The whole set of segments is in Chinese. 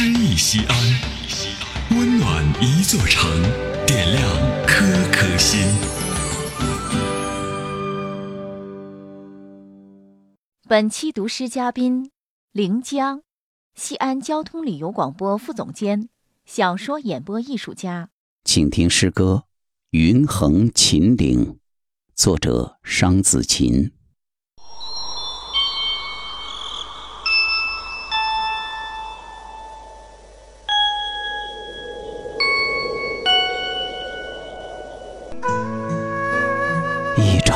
诗意西安，温暖一座城，点亮颗颗心。本期读诗嘉宾：临江，西安交通旅游广播副总监，小说演播艺术家。请听诗歌《云横秦岭》，作者商子琴。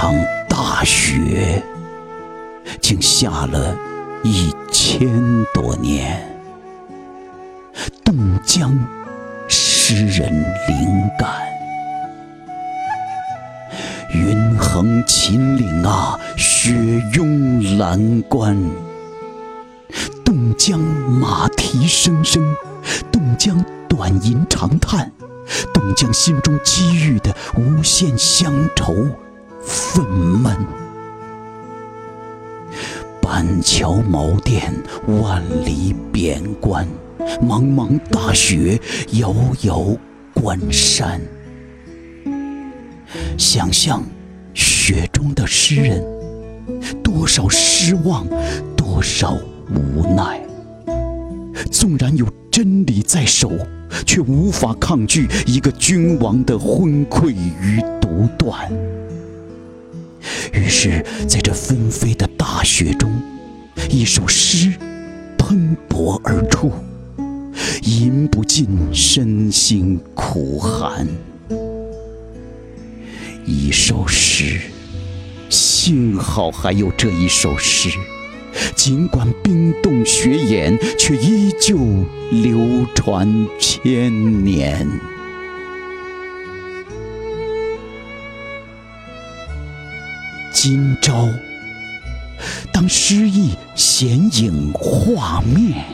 场大雪，竟下了一千多年。冻僵诗人灵感。云横秦岭啊，雪拥蓝关。冻僵马蹄声声，冻僵短吟长叹，冻僵心中积郁的无限乡愁。愤懑，板桥茅店，万里边关，茫茫大雪，遥遥关山。想象雪中的诗人，多少失望，多少无奈。纵然有真理在手，却无法抗拒一个君王的昏聩与独断。于是，在这纷飞的大雪中，一首诗喷薄而出，吟不尽身心苦寒。一首诗，幸好还有这一首诗，尽管冰冻雪掩，却依旧流传千年。今朝，当诗意显影画面，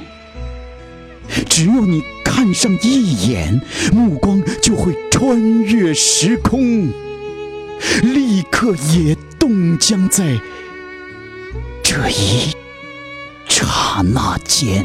只要你看上一眼，目光就会穿越时空，立刻也冻僵在这一刹那间。